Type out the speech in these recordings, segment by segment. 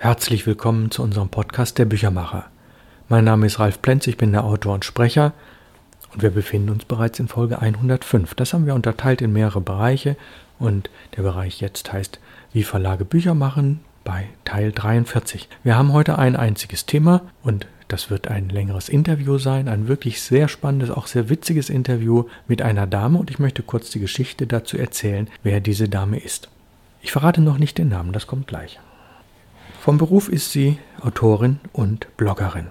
Herzlich willkommen zu unserem Podcast Der Büchermacher. Mein Name ist Ralf Plenz, ich bin der Autor und Sprecher und wir befinden uns bereits in Folge 105. Das haben wir unterteilt in mehrere Bereiche und der Bereich jetzt heißt Wie Verlage Bücher machen bei Teil 43. Wir haben heute ein einziges Thema und das wird ein längeres Interview sein, ein wirklich sehr spannendes, auch sehr witziges Interview mit einer Dame und ich möchte kurz die Geschichte dazu erzählen, wer diese Dame ist. Ich verrate noch nicht den Namen, das kommt gleich. Vom Beruf ist sie Autorin und Bloggerin.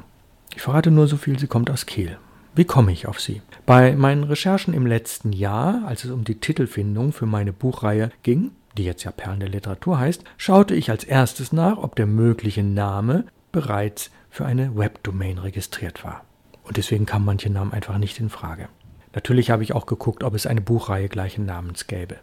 Ich verrate nur so viel, sie kommt aus Kiel. Wie komme ich auf sie? Bei meinen Recherchen im letzten Jahr, als es um die Titelfindung für meine Buchreihe ging, die jetzt ja Perlen der Literatur heißt, schaute ich als erstes nach, ob der mögliche Name bereits für eine Webdomain registriert war. Und deswegen kamen manche Namen einfach nicht in Frage. Natürlich habe ich auch geguckt, ob es eine Buchreihe gleichen Namens gäbe.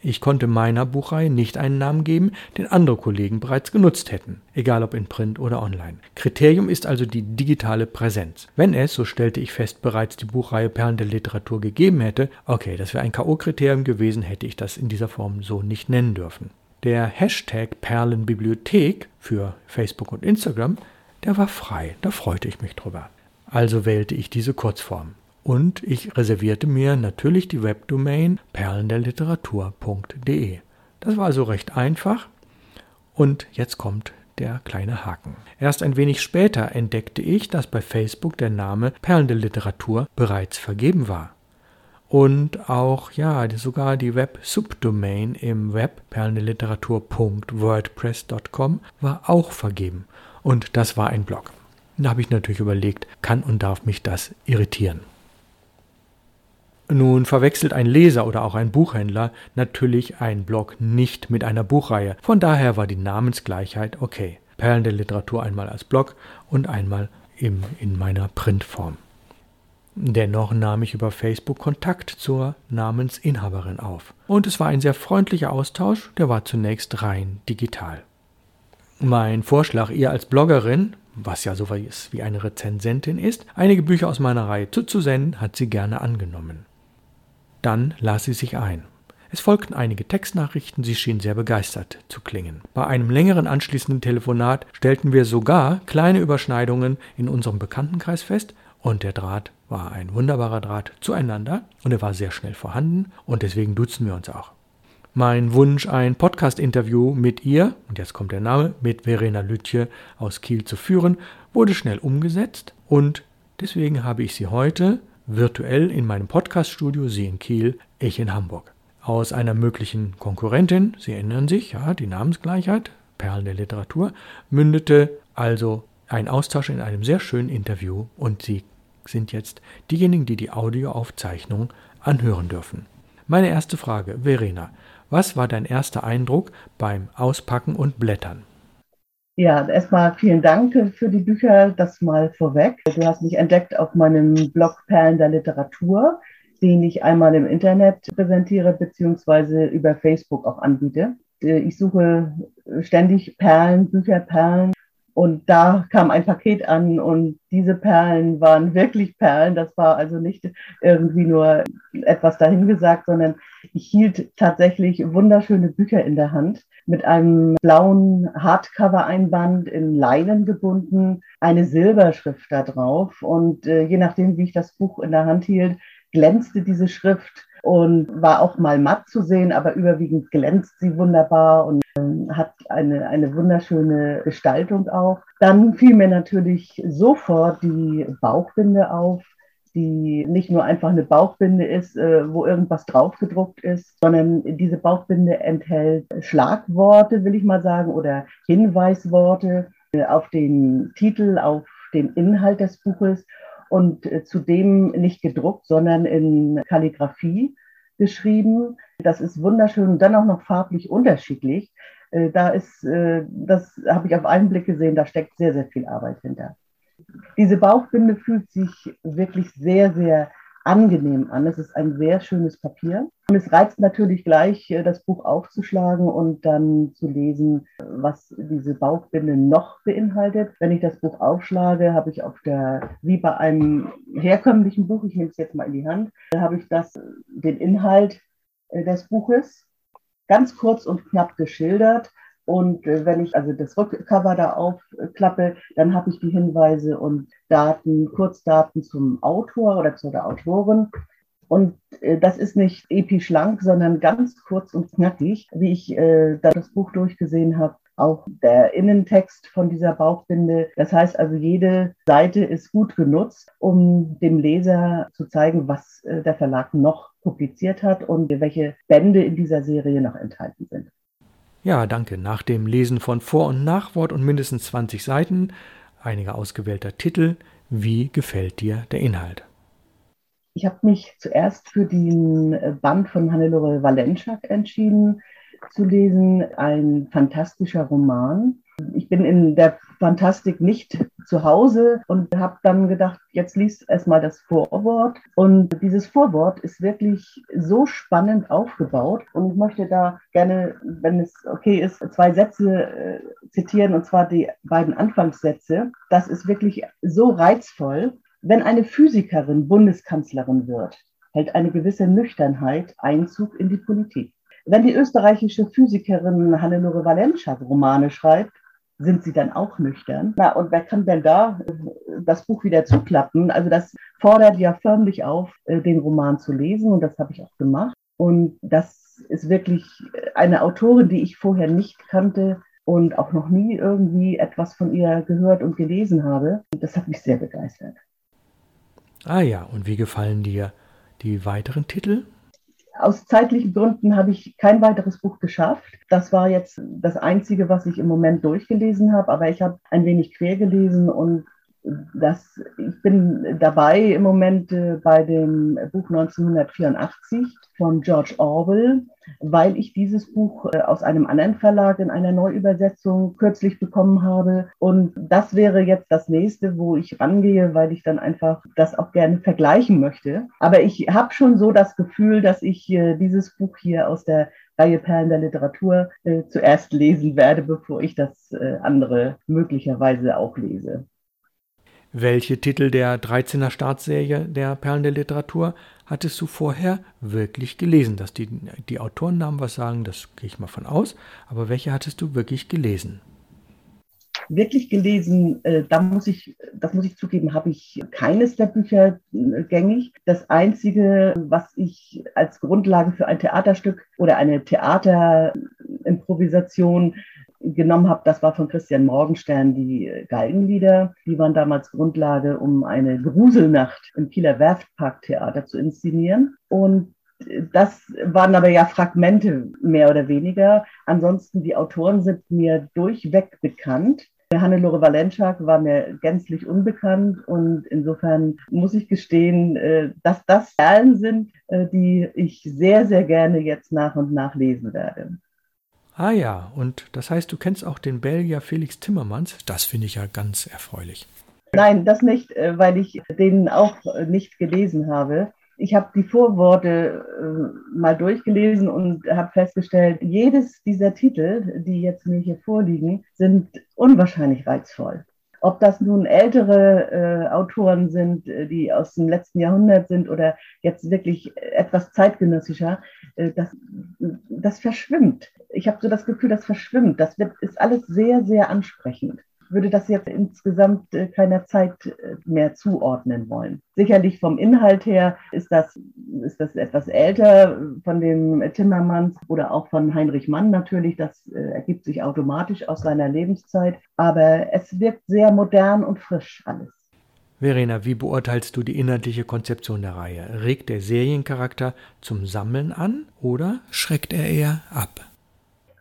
Ich konnte meiner Buchreihe nicht einen Namen geben, den andere Kollegen bereits genutzt hätten, egal ob in Print oder online. Kriterium ist also die digitale Präsenz. Wenn es, so stellte ich fest, bereits die Buchreihe Perlen der Literatur gegeben hätte, okay, das wäre ein K.O.-Kriterium gewesen, hätte ich das in dieser Form so nicht nennen dürfen. Der Hashtag Perlenbibliothek für Facebook und Instagram, der war frei, da freute ich mich drüber. Also wählte ich diese Kurzform. Und ich reservierte mir natürlich die Webdomain perlenderliteratur.de. Das war also recht einfach. Und jetzt kommt der kleine Haken. Erst ein wenig später entdeckte ich, dass bei Facebook der Name Perlen der Literatur bereits vergeben war. Und auch, ja, sogar die Web-Subdomain im Web perlenderliteratur.wordpress.com war auch vergeben. Und das war ein Blog. Da habe ich natürlich überlegt, kann und darf mich das irritieren. Nun verwechselt ein Leser oder auch ein Buchhändler natürlich einen Blog nicht mit einer Buchreihe. Von daher war die Namensgleichheit okay. Perlen der Literatur einmal als Blog und einmal im, in meiner Printform. Dennoch nahm ich über Facebook Kontakt zur Namensinhaberin auf. Und es war ein sehr freundlicher Austausch, der war zunächst rein digital. Mein Vorschlag, ihr als Bloggerin, was ja so wie eine Rezensentin ist, einige Bücher aus meiner Reihe zuzusenden, hat sie gerne angenommen. Dann las sie sich ein. Es folgten einige Textnachrichten, sie schien sehr begeistert zu klingen. Bei einem längeren anschließenden Telefonat stellten wir sogar kleine Überschneidungen in unserem Bekanntenkreis fest, und der Draht war ein wunderbarer Draht zueinander und er war sehr schnell vorhanden und deswegen duzen wir uns auch. Mein Wunsch, ein Podcast-Interview mit ihr, und jetzt kommt der Name, mit Verena Lütje aus Kiel zu führen, wurde schnell umgesetzt und deswegen habe ich sie heute virtuell in meinem Podcaststudio, Sie in Kiel, ich in Hamburg. Aus einer möglichen Konkurrentin, Sie erinnern sich, ja, die Namensgleichheit, Perlen der Literatur, mündete also ein Austausch in einem sehr schönen Interview und Sie sind jetzt diejenigen, die die Audioaufzeichnung anhören dürfen. Meine erste Frage, Verena, was war dein erster Eindruck beim Auspacken und Blättern? Ja, erstmal vielen Dank für die Bücher, das mal vorweg. Du hast mich entdeckt auf meinem Blog Perlen der Literatur, den ich einmal im Internet präsentiere, beziehungsweise über Facebook auch anbiete. Ich suche ständig Perlen, Bücherperlen und da kam ein Paket an und diese Perlen waren wirklich Perlen. Das war also nicht irgendwie nur etwas dahingesagt, sondern ich hielt tatsächlich wunderschöne Bücher in der Hand mit einem blauen Hardcover-Einband in Leinen gebunden, eine Silberschrift da drauf. Und äh, je nachdem, wie ich das Buch in der Hand hielt, glänzte diese Schrift und war auch mal matt zu sehen, aber überwiegend glänzt sie wunderbar und ähm, hat eine, eine wunderschöne Gestaltung auch. Dann fiel mir natürlich sofort die Bauchbinde auf, die nicht nur einfach eine Bauchbinde ist, äh, wo irgendwas draufgedruckt ist, sondern diese Bauchbinde enthält Schlagworte, will ich mal sagen, oder Hinweisworte äh, auf den Titel, auf den Inhalt des Buches und äh, zudem nicht gedruckt, sondern in Kalligraphie geschrieben. Das ist wunderschön und dann auch noch farblich unterschiedlich. Äh, da ist, äh, das habe ich auf einen Blick gesehen, da steckt sehr, sehr viel Arbeit hinter. Diese Bauchbinde fühlt sich wirklich sehr, sehr angenehm an. Es ist ein sehr schönes Papier. Und es reizt natürlich gleich, äh, das Buch aufzuschlagen und dann zu lesen, was diese Bauchbinde noch beinhaltet. Wenn ich das Buch aufschlage, habe ich auf der, wie bei einem herkömmlichen Buch, ich nehme es jetzt mal in die Hand, habe ich das, den Inhalt äh, des Buches ganz kurz und knapp geschildert Und äh, wenn ich also das Rückcover da aufklappe, dann habe ich die Hinweise und Daten, Kurzdaten zum Autor oder zu der Autorin. Und äh, das ist nicht episch lang, sondern ganz kurz und knackig, wie ich äh, da das Buch durchgesehen habe. Auch der Innentext von dieser Bauchbinde. Das heißt also, jede Seite ist gut genutzt, um dem Leser zu zeigen, was der Verlag noch publiziert hat und welche Bände in dieser Serie noch enthalten sind. Ja, danke. Nach dem Lesen von Vor- und Nachwort und mindestens 20 Seiten, einiger ausgewählter Titel, wie gefällt dir der Inhalt? Ich habe mich zuerst für den Band von Hannelore Valenschak entschieden zu lesen, ein fantastischer Roman. Ich bin in der Fantastik nicht zu Hause und habe dann gedacht, jetzt liest erstmal das Vorwort. Und dieses Vorwort ist wirklich so spannend aufgebaut. Und ich möchte da gerne, wenn es okay ist, zwei Sätze äh, zitieren, und zwar die beiden Anfangssätze. Das ist wirklich so reizvoll. Wenn eine Physikerin Bundeskanzlerin wird, hält eine gewisse Nüchternheit Einzug in die Politik. Wenn die österreichische Physikerin Hannelore Valenschak Romane schreibt, sind sie dann auch nüchtern? Na, und wer kann denn da das Buch wieder zuklappen? Also das fordert ja förmlich auf, äh, den Roman zu lesen und das habe ich auch gemacht. Und das ist wirklich eine Autorin, die ich vorher nicht kannte und auch noch nie irgendwie etwas von ihr gehört und gelesen habe. Das hat mich sehr begeistert. Ah ja, und wie gefallen dir die weiteren Titel? Aus zeitlichen Gründen habe ich kein weiteres Buch geschafft. Das war jetzt das Einzige, was ich im Moment durchgelesen habe, aber ich habe ein wenig quer gelesen und das, ich bin dabei im Moment äh, bei dem Buch 1984 von George Orwell, weil ich dieses Buch äh, aus einem anderen Verlag in einer Neuübersetzung kürzlich bekommen habe. Und das wäre jetzt das nächste, wo ich rangehe, weil ich dann einfach das auch gerne vergleichen möchte. Aber ich habe schon so das Gefühl, dass ich äh, dieses Buch hier aus der Reihe Perlen der Literatur zuerst lesen werde, bevor ich das andere möglicherweise auch lese. Welche Titel der 13er Startserie der Perlen der Literatur hattest du vorher wirklich gelesen? Dass die, die Autorennamen was sagen, das gehe ich mal von aus. Aber welche hattest du wirklich gelesen? Wirklich gelesen, äh, da muss ich, das muss ich zugeben, habe ich keines der Bücher äh, gängig. Das einzige, was ich als Grundlage für ein Theaterstück oder eine Theaterimprovisation genommen habe, das war von Christian Morgenstern die Galgenlieder. Die waren damals Grundlage, um eine Gruselnacht im Kieler Werftparktheater zu inszenieren. Und das waren aber ja Fragmente mehr oder weniger. Ansonsten, die Autoren sind mir durchweg bekannt. Hannelore Valenschak war mir gänzlich unbekannt und insofern muss ich gestehen, äh, dass das Perlen sind, äh, die ich sehr, sehr gerne jetzt nach und nach lesen werde. Ah ja, und das heißt, du kennst auch den Belgier Felix Timmermans. Das finde ich ja ganz erfreulich. Nein, das nicht, äh, weil ich den auch nicht gelesen habe. Ich habe die Vorworte äh, mal durchgelesen und habe festgestellt, jedes dieser Titel, die jetzt mir hier vorliegen, sind unwahrscheinlich reizvoll. Ob das nun ältere äh, Autoren sind, äh, die aus dem letzten Jahrhundert sind oder jetzt wirklich etwas zeitgenössischer, äh, das, das verschwimmt. Ich habe so das Gefühl, das verschwimmt. Das wird, ist alles sehr, sehr ansprechend würde das jetzt insgesamt äh, keiner Zeit äh, mehr zuordnen wollen. Sicherlich vom Inhalt her ist das, ist das etwas älter von dem Timmermans oder auch von Heinrich Mann natürlich. Das äh, ergibt sich automatisch aus seiner Lebenszeit. Aber es wirkt sehr modern und frisch alles. Verena, wie beurteilst du die inhaltliche Konzeption der Reihe? Regt der Seriencharakter zum Sammeln an oder schreckt er eher ab?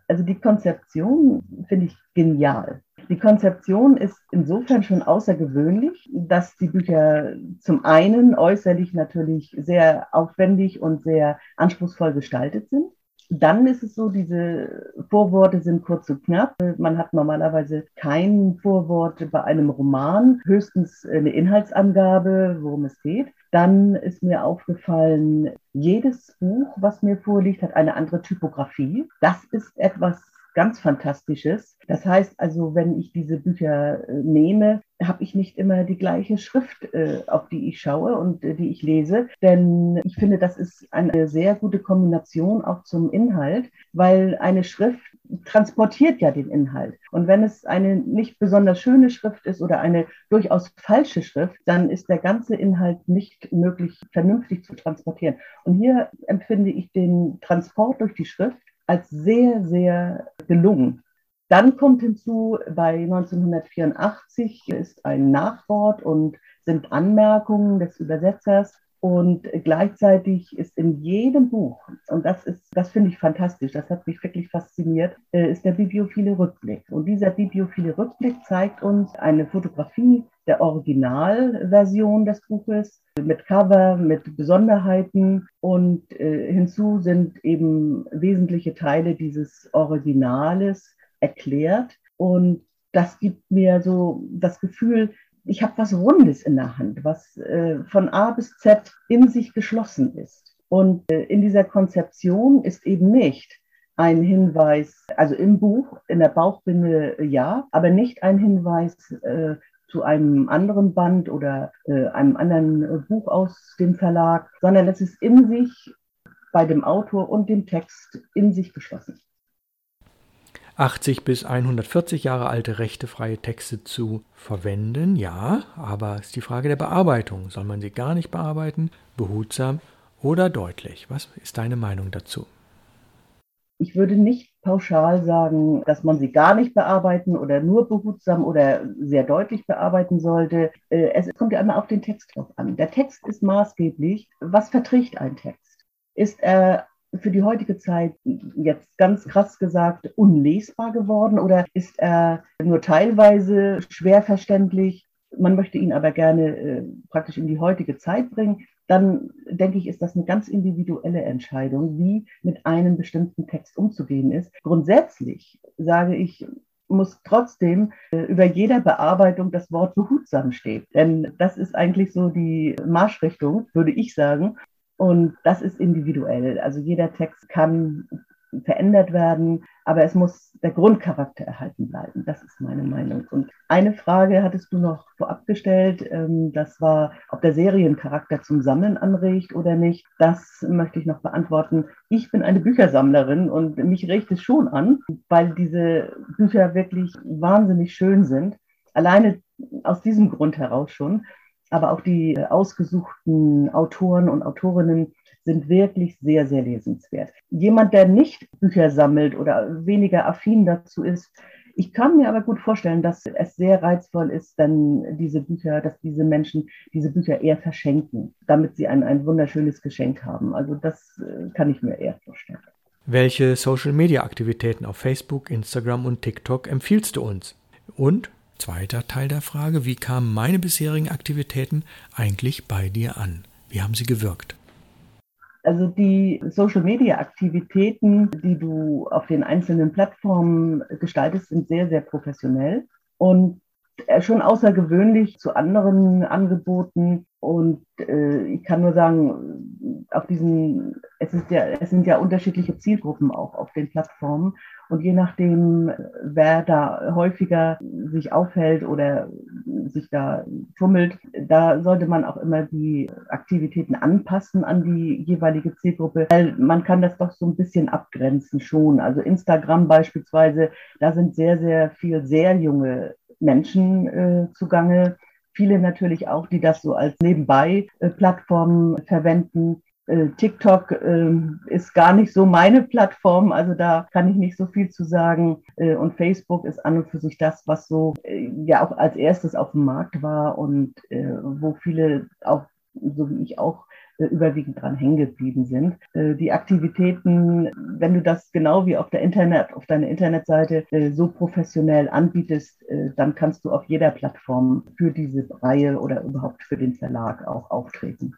Also die Konzeption finde ich genial. Die Konzeption ist insofern schon außergewöhnlich, dass die Bücher zum einen äußerlich natürlich sehr aufwendig und sehr anspruchsvoll gestaltet sind. Dann ist es so, diese Vorworte sind kurz und knapp. Man hat normalerweise kein Vorwort bei einem Roman, höchstens eine Inhaltsangabe, worum es geht. Dann ist mir aufgefallen, jedes Buch, was mir vorliegt, hat eine andere Typografie. Das ist etwas ganz Fantastisches. Das heißt also, wenn ich diese Bücher äh, nehme, habe ich nicht immer die gleiche Schrift, äh, auf die ich schaue und äh, die ich lese. Denn ich finde, das ist eine sehr gute Kombination auch zum Inhalt, weil eine Schrift transportiert ja den Inhalt. Und wenn es eine nicht besonders schöne Schrift ist oder eine durchaus falsche Schrift, dann ist der ganze Inhalt nicht möglich, vernünftig zu transportieren. Und hier empfinde ich den Transport durch die Schrift als sehr, sehr gelungen. Dann kommt hinzu, bei 1984 ist ein Nachwort und sind Anmerkungen des Übersetzers. Und gleichzeitig ist in jedem Buch, und das ist, das finde ich fantastisch, das hat mich wirklich fasziniert, äh, ist der bibliophile Rückblick. Und dieser bibliophile Rückblick zeigt uns eine Fotografie der Originalversion des Buches mit Cover, mit Besonderheiten und äh, hinzu sind eben wesentliche Teile dieses Originales erklärt und das gibt mir so das Gefühl, ich habe was Rundes in der Hand, was äh, von A bis Z in sich geschlossen ist. Und äh, in dieser Konzeption ist eben nicht ein Hinweis, also im Buch, in der Bauchbinde ja, aber nicht ein Hinweis äh, zu einem anderen Band oder äh, einem anderen äh, Buch aus dem Verlag, sondern es ist in sich bei dem Autor und dem Text in sich geschlossen. 80 bis 140 Jahre alte rechtefreie Texte zu verwenden, ja, aber es ist die Frage der Bearbeitung. Soll man sie gar nicht bearbeiten, behutsam oder deutlich? Was ist deine Meinung dazu? Ich würde nicht pauschal sagen, dass man sie gar nicht bearbeiten oder nur behutsam oder sehr deutlich bearbeiten sollte. Äh, es kommt ja einmal auf den Text drauf an. Der Text ist maßgeblich. Was verträgt ein Text? Ist er für die heutige Zeit jetzt ganz krass gesagt unlesbar geworden oder ist er nur teilweise schwer verständlich? Man möchte ihn aber gerne äh, praktisch in die heutige Zeit bringen. Dann denke ich, ist das eine ganz individuelle Entscheidung, wie mit einem bestimmten Text umzugehen ist. Grundsätzlich sage ich, muss trotzdem äh, über jeder Bearbeitung das Wort behutsam stehen. Denn das ist eigentlich so die Marschrichtung, würde ich sagen. Und das ist individuell. Also jeder Text kann verändert werden, aber es muss der Grundcharakter erhalten bleiben. Das ist meine Meinung. Und eine Frage hattest du noch vorab gestellt, ähm, das war, ob der Seriencharakter zum Sammeln anregt oder nicht. Das möchte ich noch beantworten. Ich bin eine Büchersammlerin und mich regt es schon an, weil diese Bücher wirklich wahnsinnig schön sind. Alleine aus diesem Grund heraus schon aber auch die äh, ausgesuchten Autoren und Autorinnen sind wirklich sehr, sehr lesenswert. Jemand, der nicht Bücher sammelt oder weniger affin dazu ist, ich kann mir aber gut vorstellen, dass es sehr reizvoll ist, wenn diese Bücher, dass diese Menschen diese Bücher eher verschenken, damit sie ein, ein wunderschönes Geschenk haben. Also das äh, kann ich mir eher vorstellen. Welche Social-Media-Aktivitäten auf Facebook, Instagram und TikTok empfiehlst du uns? Und Zweiter Teil der Frage, wie kamen meine bisherigen Aktivitäten eigentlich bei dir an? Wie haben sie gewirkt? Also die Social-Media-Aktivitäten, die du auf den einzelnen Plattformen gestaltest, sind sehr, sehr professionell und äh, schon außergewöhnlich zu anderen Angeboten. Und äh, ich kann nur sagen, auf diesen, es, ist ja, es sind ja unterschiedliche Zielgruppen auch auf den Plattformen. Und je nachdem, wer da häufiger sich aufhält oder sich da tummelt, da sollte man auch immer die Aktivitäten anpassen an die jeweilige Zielgruppe, weil man kann das doch so ein bisschen abgrenzen schon. Also Instagram beispielsweise, da sind sehr, sehr viel sehr junge Menschen äh, zugange. Viele natürlich auch, die das so als Nebenbei-Plattform äh, verwenden. Äh, TikTok äh, ist gar nicht so meine Plattform, also da kann ich nicht so viel zu sagen. Äh, und Facebook ist an und für sich das, was so äh, ja auch als erstes auf dem Markt war und äh, wo viele auch, so wie ich auch, überwiegend dran hängen geblieben sind. Die Aktivitäten, wenn du das genau wie auf der Internet, auf deiner Internetseite so professionell anbietest, dann kannst du auf jeder Plattform für diese Reihe oder überhaupt für den Verlag auch auftreten.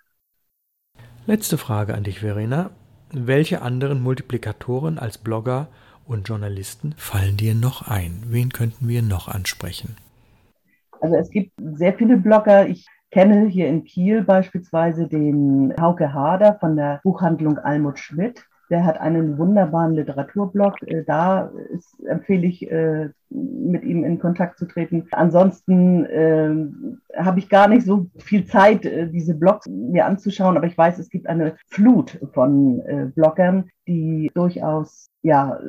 Letzte Frage an dich, Verena. Welche anderen Multiplikatoren als Blogger und Journalisten fallen dir noch ein? Wen könnten wir noch ansprechen? Also es gibt sehr viele Blogger. Ich kenne hier in Kiel beispielsweise den Hauke Hader von der Buchhandlung Almut Schmidt. Der hat einen wunderbaren Literaturblog. Äh, da ist, empfehle ich, äh, mit ihm in Kontakt zu treten. Ansonsten äh, habe ich gar nicht so viel Zeit, äh, diese Blogs mir anzuschauen, aber ich weiß, es gibt eine Flut von äh, Bloggern, die durchaus ja,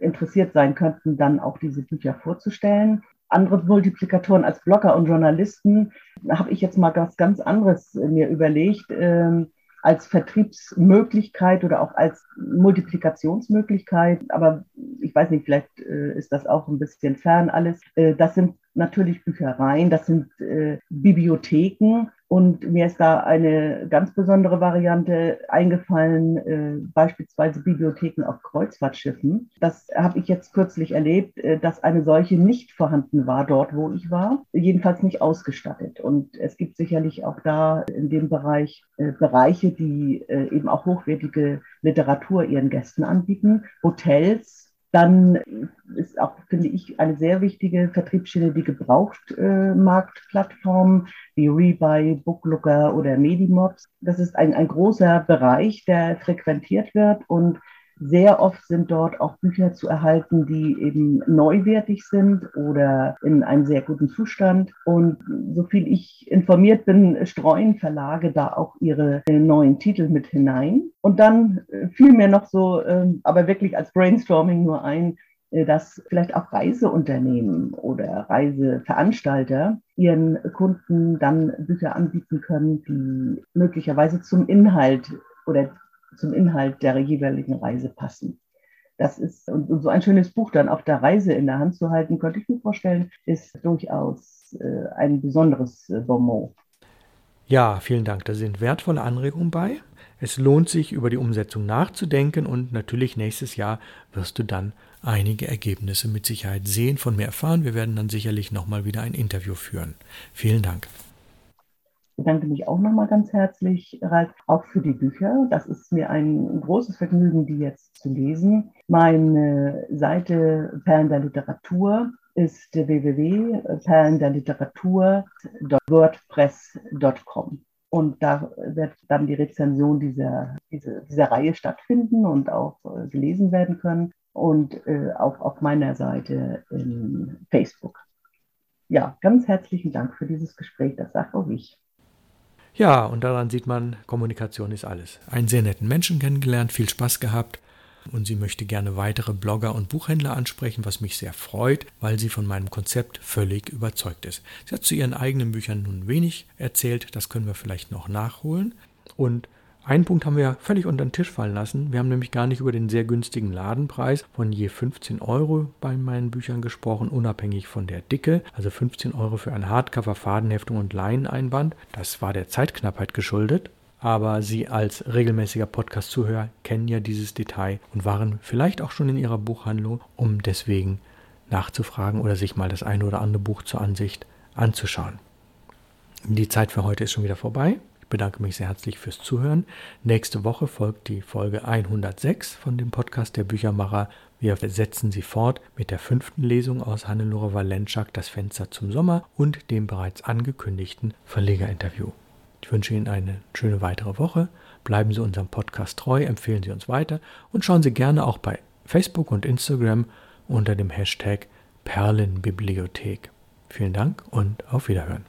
interessiert sein könnten, dann auch diese Bücher vorzustellen andere Multiplikatoren als Blogger und Journalisten habe ich jetzt mal was ganz anderes mir überlegt. Ähm, als Vertriebsmöglichkeit oder auch als Multiplikationsmöglichkeit. Aber ich weiß nicht, vielleicht äh, ist das auch ein bisschen fern alles. Äh, das sind natürlich Büchereien, das sind äh, Bibliotheken. Und mir ist da eine ganz besondere Variante eingefallen, äh, beispielsweise Bibliotheken auf Kreuzfahrtschiffen. Das habe ich jetzt kürzlich erlebt, äh, dass eine solche nicht vorhanden war dort, wo ich war, jedenfalls nicht ausgestattet. Und es gibt sicherlich auch da in dem Bereich äh, Bereiche, die äh, eben auch hochwertige Literatur ihren Gästen anbieten, Hotels, dann ist auch, finde ich, eine sehr wichtige Vertriebsschiene die Gebrauchtmarktplattformen wie Rebuy, Booklooker oder Medimobs. Das ist ein, ein großer Bereich, der frequentiert wird und sehr oft sind dort auch Bücher zu erhalten, die eben neuwertig sind oder in einem sehr guten Zustand. Und soviel ich informiert bin, streuen Verlage da auch ihre neuen Titel mit hinein. Und dann äh, fiel mir noch so, ähm, aber wirklich als Brainstorming nur ein, äh, dass vielleicht auch Reiseunternehmen oder Reiseveranstalter ihren Kunden dann Bücher anbieten können, die möglicherweise zum Inhalt oder zum Inhalt der jeweiligen Reise passen. Das ist, und so ein schönes Buch dann auf der Reise in der Hand zu halten, könnte ich mir vorstellen, ist durchaus äh, ein besonderes äh, Bonmot. Ja, vielen Dank. Da sind wertvolle Anregungen bei. Es lohnt sich, über die Umsetzung nachzudenken und natürlich nächstes Jahr wirst du dann einige Ergebnisse mit Sicherheit sehen, von mir erfahren. Wir werden dann sicherlich nochmal wieder ein Interview führen. Vielen Dank bedanke mich auch nochmal ganz herzlich, Ralf, auch für die Bücher. Das ist mir ein großes Vergnügen, die jetzt zu lesen. Meine Seite Perlen der Literatur ist www.perlenderliteratur.wordpress.com. Und da wird dann die Rezension dieser, dieser, dieser Reihe stattfinden und auch äh, gelesen werden können. Und äh, auch auf meiner Seite in Facebook. Ja, ganz herzlichen Dank für dieses Gespräch. Das sagt auch ich. Ja, und daran sieht man, Kommunikation ist alles. Einen sehr netten Menschen kennengelernt, viel Spaß gehabt und sie möchte gerne weitere Blogger und Buchhändler ansprechen, was mich sehr freut, weil sie von meinem Konzept völlig überzeugt ist. Sie hat zu ihren eigenen Büchern nun wenig erzählt, das können wir vielleicht noch nachholen. Und einen Punkt haben wir völlig unter den Tisch fallen lassen. Wir haben nämlich gar nicht über den sehr günstigen Ladenpreis von je 15 Euro bei meinen Büchern gesprochen, unabhängig von der Dicke. Also 15 Euro für ein Hardcover, Fadenheftung und Leineneinband. Das war der Zeitknappheit geschuldet. Aber Sie als regelmäßiger Podcast-Zuhörer kennen ja dieses Detail und waren vielleicht auch schon in Ihrer Buchhandlung, um deswegen nachzufragen oder sich mal das eine oder andere Buch zur Ansicht anzuschauen. Die Zeit für heute ist schon wieder vorbei. Ich bedanke mich sehr herzlich fürs Zuhören. Nächste Woche folgt die Folge 106 von dem Podcast der Büchermacher. Wir setzen sie fort mit der fünften Lesung aus Hannelore Walentschak, Das Fenster zum Sommer und dem bereits angekündigten Verlegerinterview. Ich wünsche Ihnen eine schöne weitere Woche. Bleiben Sie unserem Podcast treu, empfehlen Sie uns weiter und schauen Sie gerne auch bei Facebook und Instagram unter dem Hashtag Perlenbibliothek. Vielen Dank und auf Wiederhören.